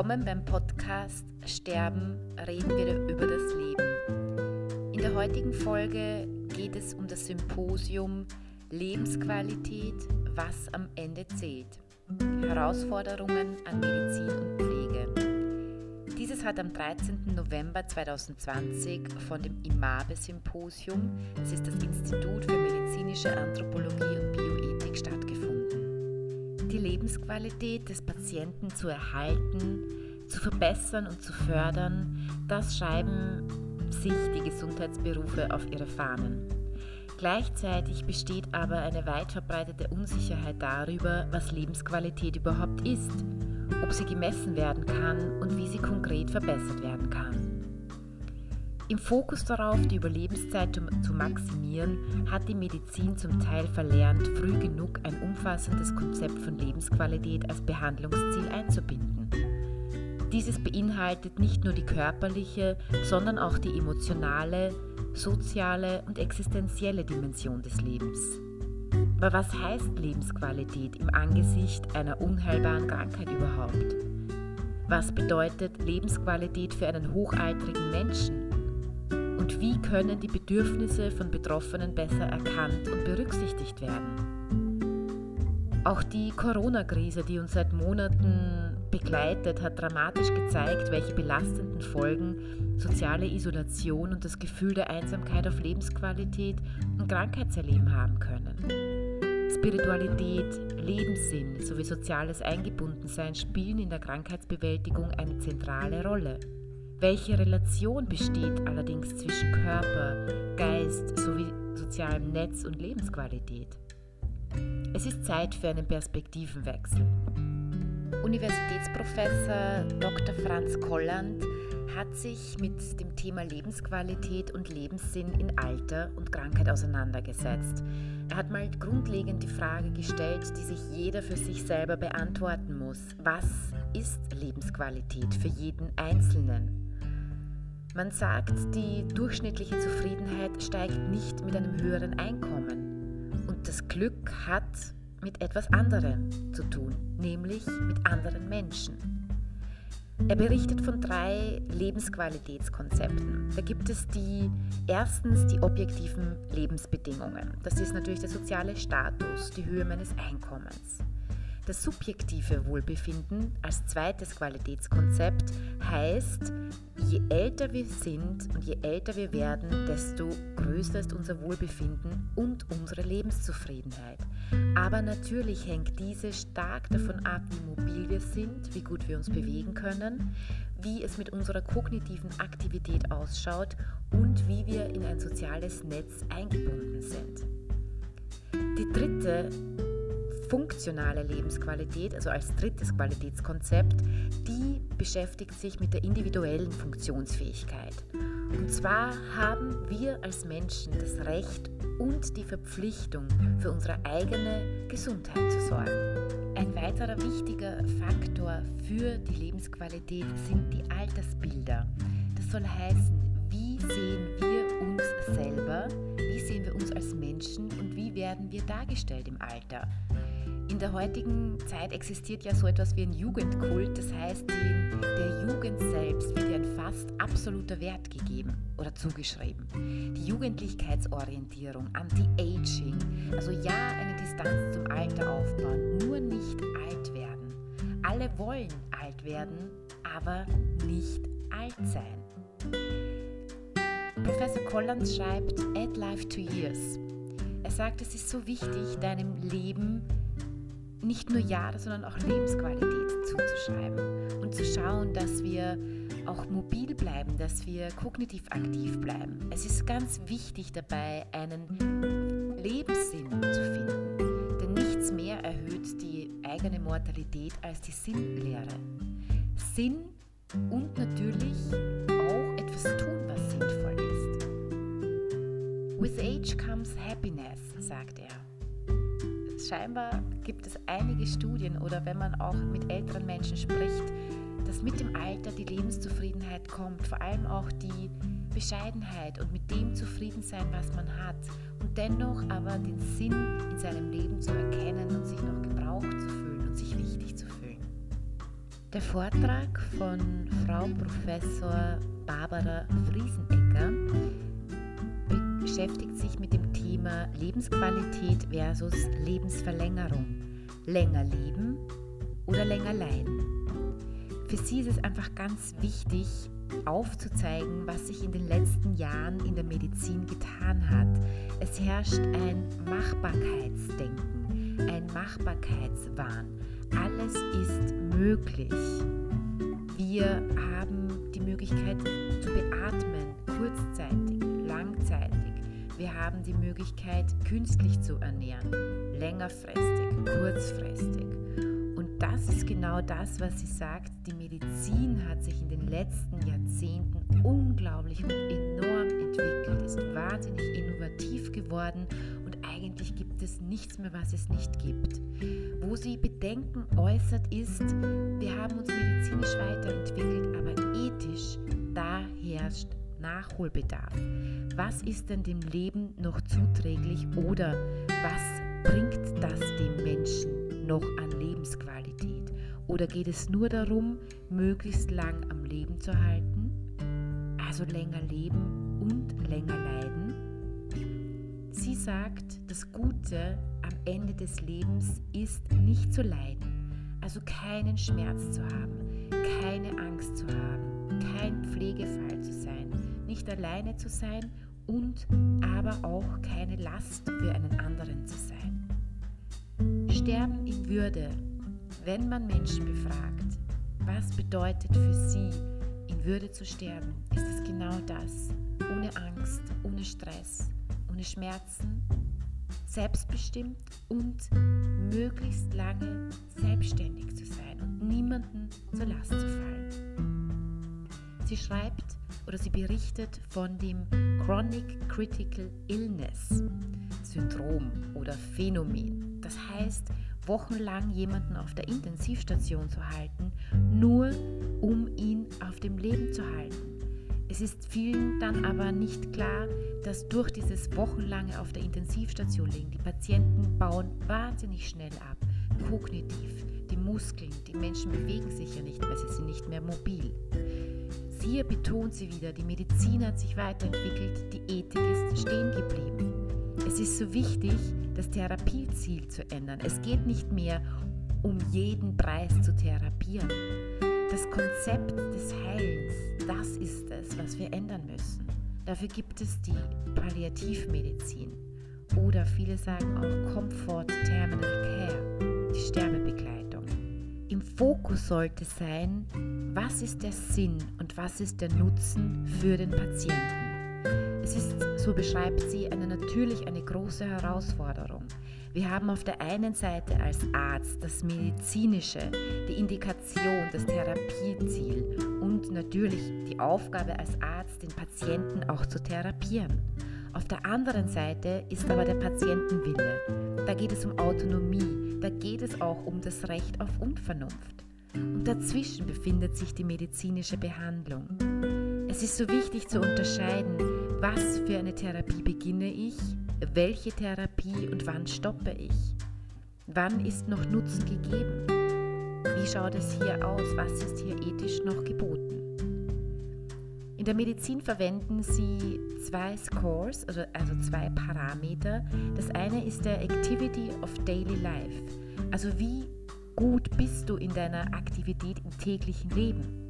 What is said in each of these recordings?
Willkommen beim Podcast Sterben, reden wir über das Leben. In der heutigen Folge geht es um das Symposium Lebensqualität, was am Ende zählt. Herausforderungen an Medizin und Pflege. Dieses hat am 13. November 2020 von dem IMABE-Symposium, das ist das Institut für medizinische Anthropologie und Bioethik, stattgefunden die Lebensqualität des Patienten zu erhalten, zu verbessern und zu fördern, das schreiben sich die Gesundheitsberufe auf ihre Fahnen. Gleichzeitig besteht aber eine weit verbreitete Unsicherheit darüber, was Lebensqualität überhaupt ist, ob sie gemessen werden kann und wie sie konkret verbessert werden kann. Im Fokus darauf, die Überlebenszeit zu maximieren, hat die Medizin zum Teil verlernt, früh genug ein umfassendes Konzept von Lebensqualität als Behandlungsziel einzubinden. Dieses beinhaltet nicht nur die körperliche, sondern auch die emotionale, soziale und existenzielle Dimension des Lebens. Aber was heißt Lebensqualität im Angesicht einer unheilbaren Krankheit überhaupt? Was bedeutet Lebensqualität für einen hochaltrigen Menschen? Und wie können die Bedürfnisse von Betroffenen besser erkannt und berücksichtigt werden? Auch die Corona-Krise, die uns seit Monaten begleitet, hat dramatisch gezeigt, welche belastenden Folgen soziale Isolation und das Gefühl der Einsamkeit auf Lebensqualität und Krankheitserleben haben können. Spiritualität, Lebenssinn sowie soziales Eingebundensein spielen in der Krankheitsbewältigung eine zentrale Rolle. Welche Relation besteht allerdings zwischen Körper, Geist sowie sozialem Netz und Lebensqualität? Es ist Zeit für einen Perspektivenwechsel. Universitätsprofessor Dr. Franz Kolland hat sich mit dem Thema Lebensqualität und Lebenssinn in Alter und Krankheit auseinandergesetzt. Er hat mal grundlegend die Frage gestellt, die sich jeder für sich selber beantworten muss. Was ist Lebensqualität für jeden Einzelnen? Man sagt, die durchschnittliche Zufriedenheit steigt nicht mit einem höheren Einkommen. Und das Glück hat mit etwas anderem zu tun, nämlich mit anderen Menschen. Er berichtet von drei Lebensqualitätskonzepten. Da gibt es die erstens die objektiven Lebensbedingungen. Das ist natürlich der soziale Status, die Höhe meines Einkommens. Das subjektive Wohlbefinden als zweites Qualitätskonzept heißt, je älter wir sind und je älter wir werden, desto größer ist unser Wohlbefinden und unsere Lebenszufriedenheit. Aber natürlich hängt diese stark davon ab, wie mobil wir sind, wie gut wir uns bewegen können, wie es mit unserer kognitiven Aktivität ausschaut und wie wir in ein soziales Netz eingebunden sind. Die dritte funktionale Lebensqualität, also als drittes Qualitätskonzept, die beschäftigt sich mit der individuellen Funktionsfähigkeit. Und zwar haben wir als Menschen das Recht und die Verpflichtung, für unsere eigene Gesundheit zu sorgen. Ein weiterer wichtiger Faktor für die Lebensqualität sind die Altersbilder. Das soll heißen, wie sehen wir uns selber, wie sehen wir uns als Menschen und wie werden wir dargestellt im Alter. In der heutigen Zeit existiert ja so etwas wie ein Jugendkult, das heißt, der Jugend selbst wird ein fast absoluter Wert gegeben oder zugeschrieben. Die Jugendlichkeitsorientierung, Anti-Aging, also ja, eine Distanz zum Alter aufbauen, nur nicht alt werden. Alle wollen alt werden, aber nicht alt sein. Professor Collins schreibt, Add Life to Years. Er sagt, es ist so wichtig, deinem Leben nicht nur Jahre, sondern auch Lebensqualität zuzuschreiben und zu schauen, dass wir auch mobil bleiben, dass wir kognitiv aktiv bleiben. Es ist ganz wichtig dabei, einen Lebenssinn zu finden, denn nichts mehr erhöht die eigene Mortalität als die Sinnlehre. Sinn und natürlich auch etwas tun, was sinnvoll ist. With age comes happiness, sagt er scheinbar gibt es einige Studien oder wenn man auch mit älteren Menschen spricht, dass mit dem Alter die Lebenszufriedenheit kommt, vor allem auch die Bescheidenheit und mit dem zufrieden sein, was man hat und dennoch aber den Sinn in seinem Leben zu erkennen und sich noch gebraucht zu fühlen und sich wichtig zu fühlen. Der Vortrag von Frau Professor Barbara Friesenecker beschäftigt sich mit dem Thema Lebensqualität versus Lebensverlängerung. Länger leben oder länger leiden. Für sie ist es einfach ganz wichtig, aufzuzeigen, was sich in den letzten Jahren in der Medizin getan hat. Es herrscht ein Machbarkeitsdenken, ein Machbarkeitswahn. Alles ist möglich. Wir haben die Möglichkeit zu beatmen, kurzzeitig, langzeitig. Wir haben die Möglichkeit, künstlich zu ernähren, längerfristig, kurzfristig. Und das ist genau das, was sie sagt. Die Medizin hat sich in den letzten Jahrzehnten unglaublich und enorm entwickelt, ist wahnsinnig innovativ geworden und eigentlich gibt es nichts mehr, was es nicht gibt. Wo sie Bedenken äußert, ist, wir haben uns medizinisch weiterentwickelt, aber ethisch, da herrscht Nachholbedarf. Was ist denn dem Leben noch zuträglich oder was bringt das dem Menschen noch an Lebensqualität? Oder geht es nur darum, möglichst lang am Leben zu halten? Also länger leben und länger leiden? Sie sagt, das Gute am Ende des Lebens ist nicht zu leiden, also keinen Schmerz zu haben, keine Angst zu haben, kein Pflegefall zu sein, nicht alleine zu sein und aber auch keine Last für einen anderen zu sein. Sterben in Würde, wenn man Menschen befragt, was bedeutet für sie, in Würde zu sterben, ist es genau das, ohne Angst, ohne Stress, ohne Schmerzen, selbstbestimmt und möglichst lange selbstständig zu sein und niemanden zur Last zu fallen. Sie schreibt, oder sie berichtet von dem Chronic Critical Illness Syndrom oder Phänomen. Das heißt, wochenlang jemanden auf der Intensivstation zu halten, nur um ihn auf dem Leben zu halten. Es ist vielen dann aber nicht klar, dass durch dieses wochenlange auf der Intensivstation liegen, die Patienten bauen wahnsinnig schnell ab, kognitiv, die Muskeln, die Menschen bewegen sich ja nicht mehr, sie sind nicht mehr mobil. Hier betont sie wieder, die Medizin hat sich weiterentwickelt, die Ethik ist stehen geblieben. Es ist so wichtig, das Therapieziel zu ändern. Es geht nicht mehr um jeden Preis zu therapieren. Das Konzept des Heilens, das ist es, was wir ändern müssen. Dafür gibt es die Palliativmedizin oder viele sagen auch Comfort Terminal Care, die Sterbebegleitung. Fokus sollte sein, was ist der Sinn und was ist der Nutzen für den Patienten. Es ist, so beschreibt sie, eine, natürlich eine große Herausforderung. Wir haben auf der einen Seite als Arzt das Medizinische, die Indikation, das Therapieziel und natürlich die Aufgabe als Arzt, den Patienten auch zu therapieren. Auf der anderen Seite ist aber der Patientenwille. Da geht es um Autonomie, da geht es auch um das Recht auf Unvernunft. Und dazwischen befindet sich die medizinische Behandlung. Es ist so wichtig zu unterscheiden, was für eine Therapie beginne ich, welche Therapie und wann stoppe ich. Wann ist noch Nutzen gegeben? Wie schaut es hier aus? Was ist hier ethisch noch geboten? In der Medizin verwenden sie zwei Scores, also, also zwei Parameter. Das eine ist der Activity of Daily Life, also wie gut bist du in deiner Aktivität im täglichen Leben.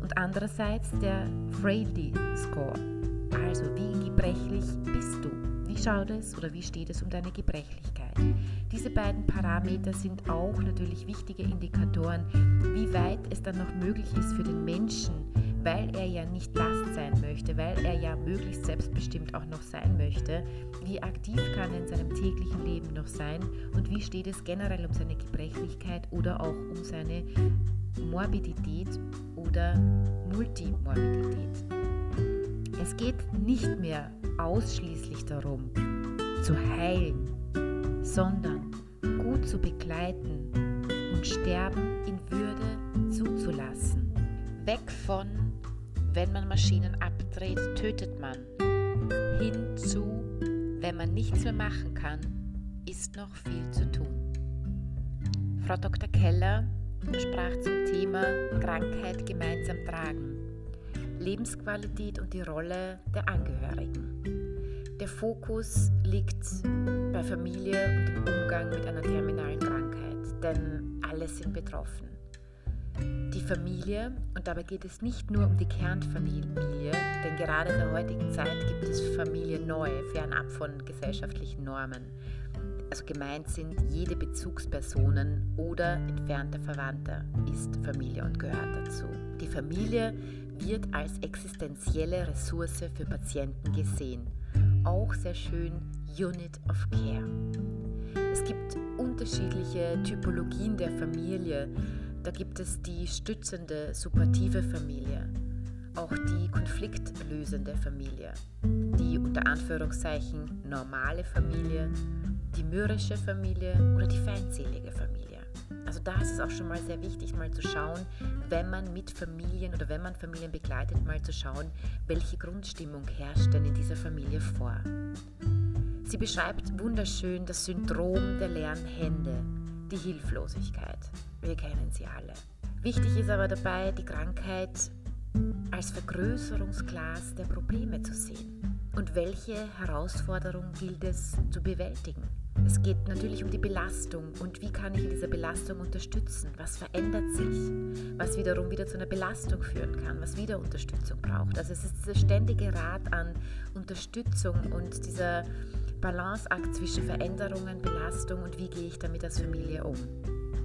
Und andererseits der Frailty Score, also wie gebrechlich bist du. Wie schaut es oder wie steht es um deine Gebrechlichkeit? Diese beiden Parameter sind auch natürlich wichtige Indikatoren, wie weit es dann noch möglich ist für den Menschen, weil er ja nicht Last sein möchte, weil er ja möglichst selbstbestimmt auch noch sein möchte, wie aktiv kann er in seinem täglichen Leben noch sein und wie steht es generell um seine Gebrechlichkeit oder auch um seine Morbidität oder Multimorbidität. Es geht nicht mehr ausschließlich darum, zu heilen, sondern gut zu begleiten und Sterben in Würde zuzulassen. Weg von wenn man Maschinen abdreht, tötet man. Hinzu, wenn man nichts mehr machen kann, ist noch viel zu tun. Frau Dr. Keller sprach zum Thema Krankheit gemeinsam tragen, Lebensqualität und die Rolle der Angehörigen. Der Fokus liegt bei Familie und dem Umgang mit einer terminalen Krankheit, denn alle sind betroffen. Die Familie, und dabei geht es nicht nur um die Kernfamilie, denn gerade in der heutigen Zeit gibt es Familie neu, fernab von gesellschaftlichen Normen. Also gemeint sind jede Bezugspersonen oder entfernte Verwandte ist Familie und gehört dazu. Die Familie wird als existenzielle Ressource für Patienten gesehen. Auch sehr schön Unit of Care. Es gibt unterschiedliche Typologien der Familie. Da gibt es die stützende, supportive Familie, auch die konfliktlösende Familie, die unter Anführungszeichen normale Familie, die mürrische Familie oder die feindselige Familie. Also da ist es auch schon mal sehr wichtig, mal zu schauen, wenn man mit Familien oder wenn man Familien begleitet, mal zu schauen, welche Grundstimmung herrscht denn in dieser Familie vor. Sie beschreibt wunderschön das Syndrom der leeren Hände, die Hilflosigkeit. Wir kennen sie alle. Wichtig ist aber dabei, die Krankheit als Vergrößerungsglas der Probleme zu sehen. Und welche Herausforderung gilt es zu bewältigen? Es geht natürlich um die Belastung und wie kann ich in dieser Belastung unterstützen? Was verändert sich? Was wiederum wieder zu einer Belastung führen kann, was wieder Unterstützung braucht. Also es ist dieser ständige Rat an Unterstützung und dieser Balanceakt zwischen Veränderungen, Belastung und wie gehe ich damit als Familie um.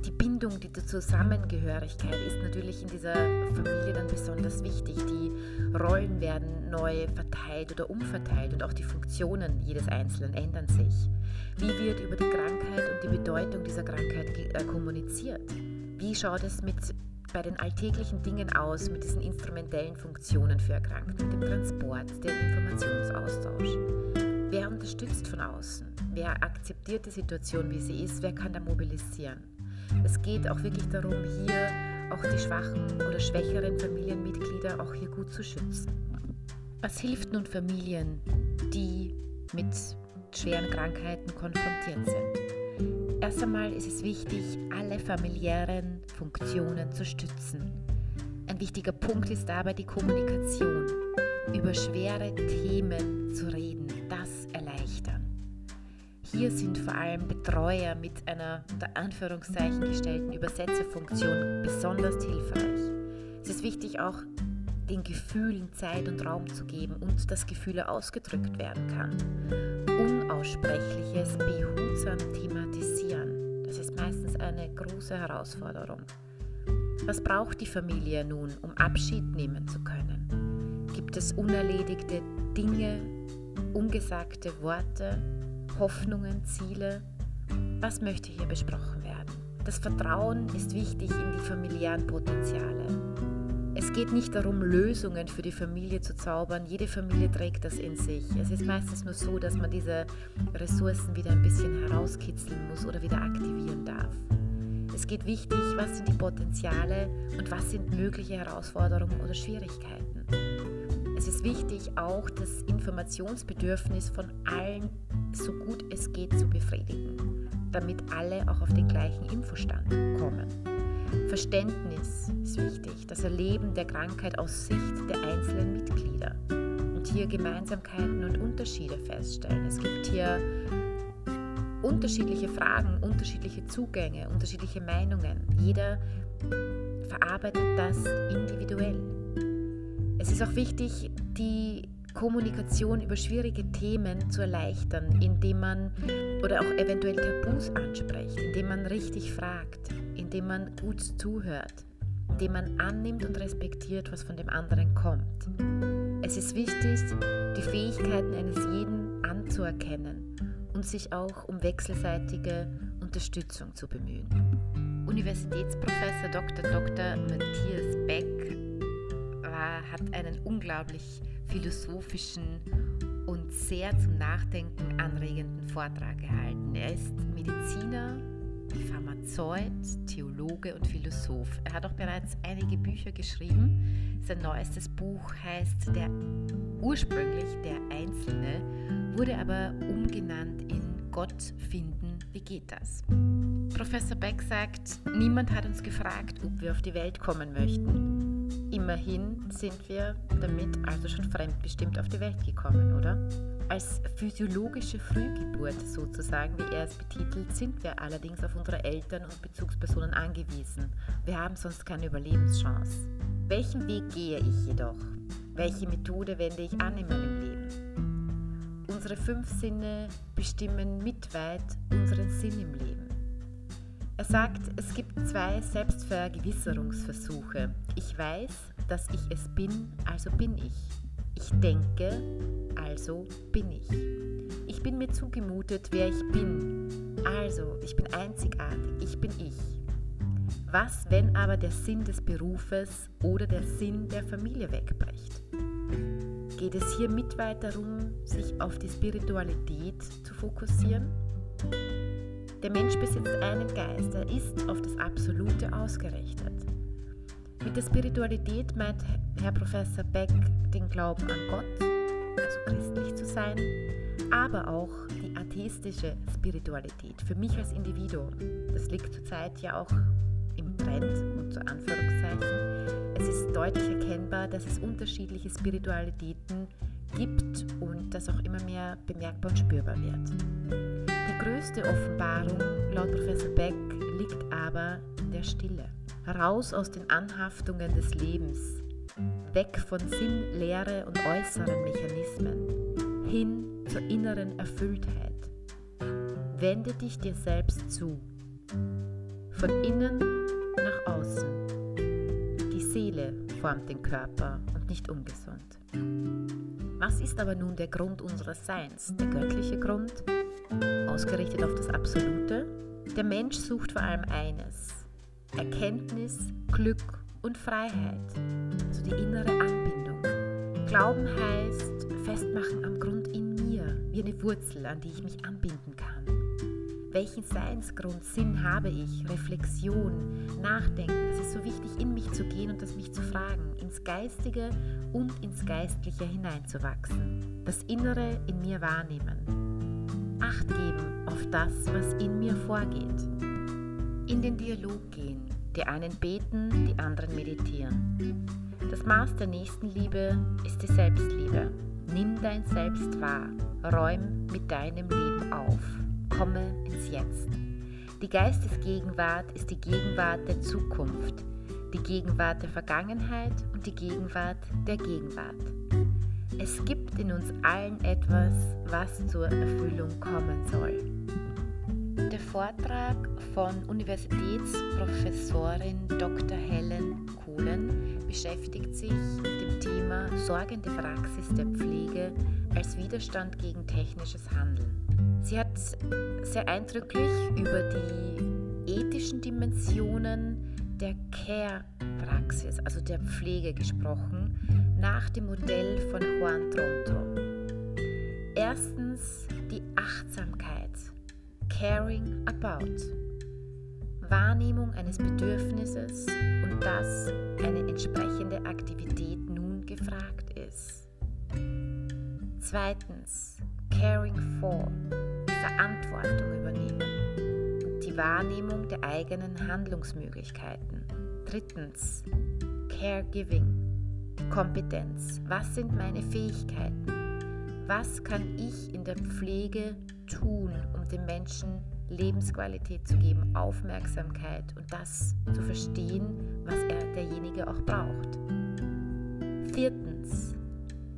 Die Bindung, die Zusammengehörigkeit ist natürlich in dieser Familie dann besonders wichtig. Die Rollen werden neu verteilt oder umverteilt und auch die Funktionen jedes Einzelnen ändern sich. Wie wird über die Krankheit und die Bedeutung dieser Krankheit äh, kommuniziert? Wie schaut es mit bei den alltäglichen Dingen aus, mit diesen instrumentellen Funktionen für Erkrankte, dem Transport, dem Informationsaustausch? Wer unterstützt von außen? Wer akzeptiert die Situation, wie sie ist? Wer kann da mobilisieren? Es geht auch wirklich darum, hier auch die schwachen oder schwächeren Familienmitglieder auch hier gut zu schützen. Was hilft nun Familien, die mit schweren Krankheiten konfrontiert sind? Erst einmal ist es wichtig, alle familiären Funktionen zu stützen. Ein wichtiger Punkt ist dabei die Kommunikation. Über schwere Themen zu reden, das. Hier sind vor allem Betreuer mit einer unter Anführungszeichen gestellten Übersetzerfunktion besonders hilfreich. Es ist wichtig auch den Gefühlen Zeit und Raum zu geben und dass Gefühle ausgedrückt werden kann. Unaussprechliches behutsam thematisieren. Das ist meistens eine große Herausforderung. Was braucht die Familie nun, um Abschied nehmen zu können? Gibt es unerledigte Dinge, ungesagte Worte, Hoffnungen, Ziele? Was möchte hier besprochen werden? Das Vertrauen ist wichtig in die familiären Potenziale. Es geht nicht darum, Lösungen für die Familie zu zaubern. Jede Familie trägt das in sich. Es ist meistens nur so, dass man diese Ressourcen wieder ein bisschen herauskitzeln muss oder wieder aktivieren darf. Es geht wichtig, was sind die Potenziale und was sind mögliche Herausforderungen oder Schwierigkeiten. Es ist wichtig, auch das Informationsbedürfnis von allen so gut es geht zu befriedigen, damit alle auch auf den gleichen Infostand kommen. Verständnis ist wichtig, das Erleben der Krankheit aus Sicht der einzelnen Mitglieder und hier Gemeinsamkeiten und Unterschiede feststellen. Es gibt hier unterschiedliche Fragen, unterschiedliche Zugänge, unterschiedliche Meinungen. Jeder verarbeitet das individuell. Es ist auch wichtig, die Kommunikation über schwierige Themen zu erleichtern, indem man oder auch eventuell Tabus anspricht, indem man richtig fragt, indem man gut zuhört, indem man annimmt und respektiert, was von dem anderen kommt. Es ist wichtig, die Fähigkeiten eines jeden anzuerkennen und sich auch um wechselseitige Unterstützung zu bemühen. Universitätsprofessor Dr. Dr. Matthias Beck hat einen unglaublich philosophischen und sehr zum Nachdenken anregenden Vortrag gehalten. Er ist Mediziner, Pharmazeut, Theologe und Philosoph. Er hat auch bereits einige Bücher geschrieben. Sein neuestes Buch heißt der ursprünglich Der Einzelne, wurde aber umgenannt in Gott finden, wie geht das? Professor Beck sagt, niemand hat uns gefragt, ob wir auf die Welt kommen möchten. Immerhin sind wir damit also schon fremdbestimmt auf die Welt gekommen, oder? Als physiologische Frühgeburt sozusagen, wie er es betitelt, sind wir allerdings auf unsere Eltern und Bezugspersonen angewiesen. Wir haben sonst keine Überlebenschance. Welchen Weg gehe ich jedoch? Welche Methode wende ich an in meinem Leben? Unsere fünf Sinne bestimmen mitweit unseren Sinn im Leben. Er sagt, es gibt zwei Selbstvergewisserungsversuche. Ich weiß, dass ich es bin, also bin ich. Ich denke, also bin ich. Ich bin mir zugemutet, wer ich bin. Also, ich bin einzigartig, ich bin ich. Was, wenn aber der Sinn des Berufes oder der Sinn der Familie wegbricht? Geht es hier mit weit darum, sich auf die Spiritualität zu fokussieren? Der Mensch besitzt einen Geist, er ist auf das Absolute ausgerichtet. Mit der Spiritualität meint Herr Professor Beck den Glauben an Gott, also christlich zu sein, aber auch die atheistische Spiritualität für mich als Individuum. Das liegt zurzeit ja auch im Trend und zu Anführungszeichen. Es ist deutlich erkennbar, dass es unterschiedliche Spiritualitäten gibt und das auch immer mehr bemerkbar und spürbar wird größte Offenbarung laut Professor Beck liegt aber in der Stille. Heraus aus den Anhaftungen des Lebens, weg von Sinn, Lehre und äußeren Mechanismen, hin zur inneren Erfülltheit. Wende dich dir selbst zu, von innen nach außen. Die Seele formt den Körper und nicht umgesund. Was ist aber nun der Grund unseres Seins, der göttliche Grund? Ausgerichtet auf das Absolute. Der Mensch sucht vor allem eines, Erkenntnis, Glück und Freiheit, also die innere Anbindung. Glauben heißt festmachen am Grund in mir, wie eine Wurzel, an die ich mich anbinden kann. Welchen Seinsgrund, Sinn habe ich? Reflexion, Nachdenken. Es ist so wichtig, in mich zu gehen und das mich zu fragen, ins Geistige und ins Geistliche hineinzuwachsen. Das Innere in mir wahrnehmen. Acht geben auf das, was in mir vorgeht. In den Dialog gehen. Die einen beten, die anderen meditieren. Das Maß der Nächstenliebe ist die Selbstliebe. Nimm dein Selbst wahr. Räum mit deinem Leben auf. Komme ins Jetzt. Die Geistesgegenwart ist die Gegenwart der Zukunft, die Gegenwart der Vergangenheit und die Gegenwart der Gegenwart. Es gibt in uns allen etwas, was zur Erfüllung kommen soll. Der Vortrag von Universitätsprofessorin Dr. Helen Kohlen beschäftigt sich mit dem Thema sorgende Praxis der Pflege als Widerstand gegen technisches Handeln. Sie hat sehr eindrücklich über die ethischen Dimensionen der Care-Praxis, also der Pflege gesprochen nach dem Modell von Juan Tronto. Erstens die Achtsamkeit, Caring About, Wahrnehmung eines Bedürfnisses und dass eine entsprechende Aktivität nun gefragt ist. Zweitens Caring For, Verantwortung übernehmen und die Wahrnehmung der eigenen Handlungsmöglichkeiten. Drittens Caregiving, Kompetenz. Was sind meine Fähigkeiten? Was kann ich in der Pflege tun, um den Menschen Lebensqualität zu geben, Aufmerksamkeit und das zu verstehen, was er derjenige auch braucht? Viertens,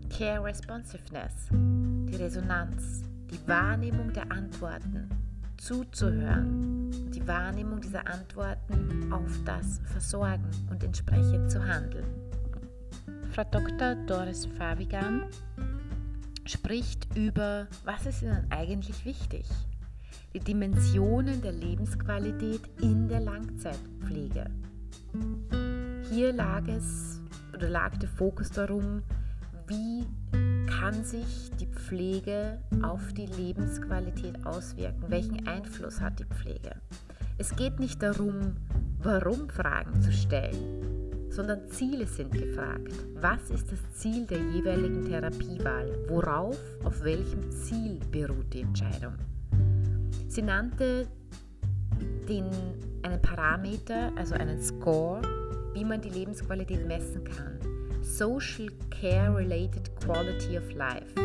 Care Responsiveness, die Resonanz, die Wahrnehmung der Antworten, zuzuhören, die Wahrnehmung dieser Antworten auf das Versorgen und entsprechend zu handeln. Frau Dr. Doris Fabigan spricht über, was ist Ihnen eigentlich wichtig? Die Dimensionen der Lebensqualität in der Langzeitpflege. Hier lag es oder lag der Fokus darum, wie kann sich die Pflege auf die Lebensqualität auswirken? Welchen Einfluss hat die Pflege? Es geht nicht darum, warum Fragen zu stellen, sondern Ziele sind gefragt. Was ist das Ziel der jeweiligen Therapiewahl? Worauf, auf welchem Ziel beruht die Entscheidung? Sie nannte den, einen Parameter, also einen Score, wie man die Lebensqualität messen kann. Social Care Related Quality of Life.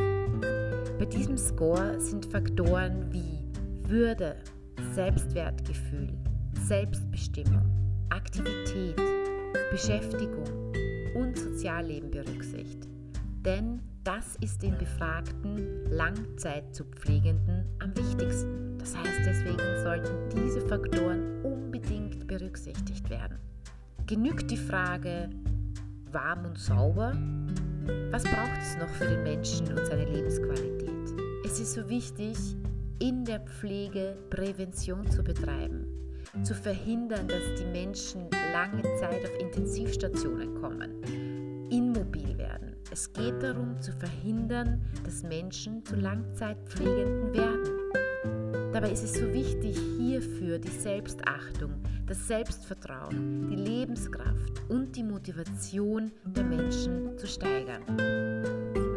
Bei diesem Score sind Faktoren wie Würde, Selbstwertgefühl, Selbstbestimmung, Aktivität, Beschäftigung und Sozialleben berücksichtigt. Denn das ist den Befragten Langzeit zu Pflegenden am wichtigsten. Das heißt, deswegen sollten diese Faktoren unbedingt berücksichtigt werden. Genügt die Frage warm und sauber? Was braucht es noch für den Menschen und seine Lebensqualität? Es ist so wichtig, in der Pflege Prävention zu betreiben, zu verhindern, dass die Menschen lange Zeit auf Intensivstationen kommen, immobil werden. Es geht darum zu verhindern, dass Menschen zu Langzeitpflegenden werden. Dabei ist es so wichtig, hierfür die Selbstachtung, das Selbstvertrauen, die Lebenskraft und die Motivation der Menschen zu steigern.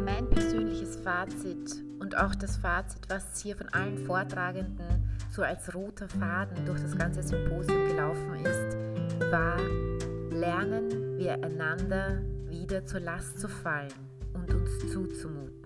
Mein persönliches Fazit und auch das Fazit, was hier von allen Vortragenden so als roter Faden durch das ganze Symposium gelaufen ist, war, lernen wir einander wieder zur Last zu fallen und uns zuzumuten.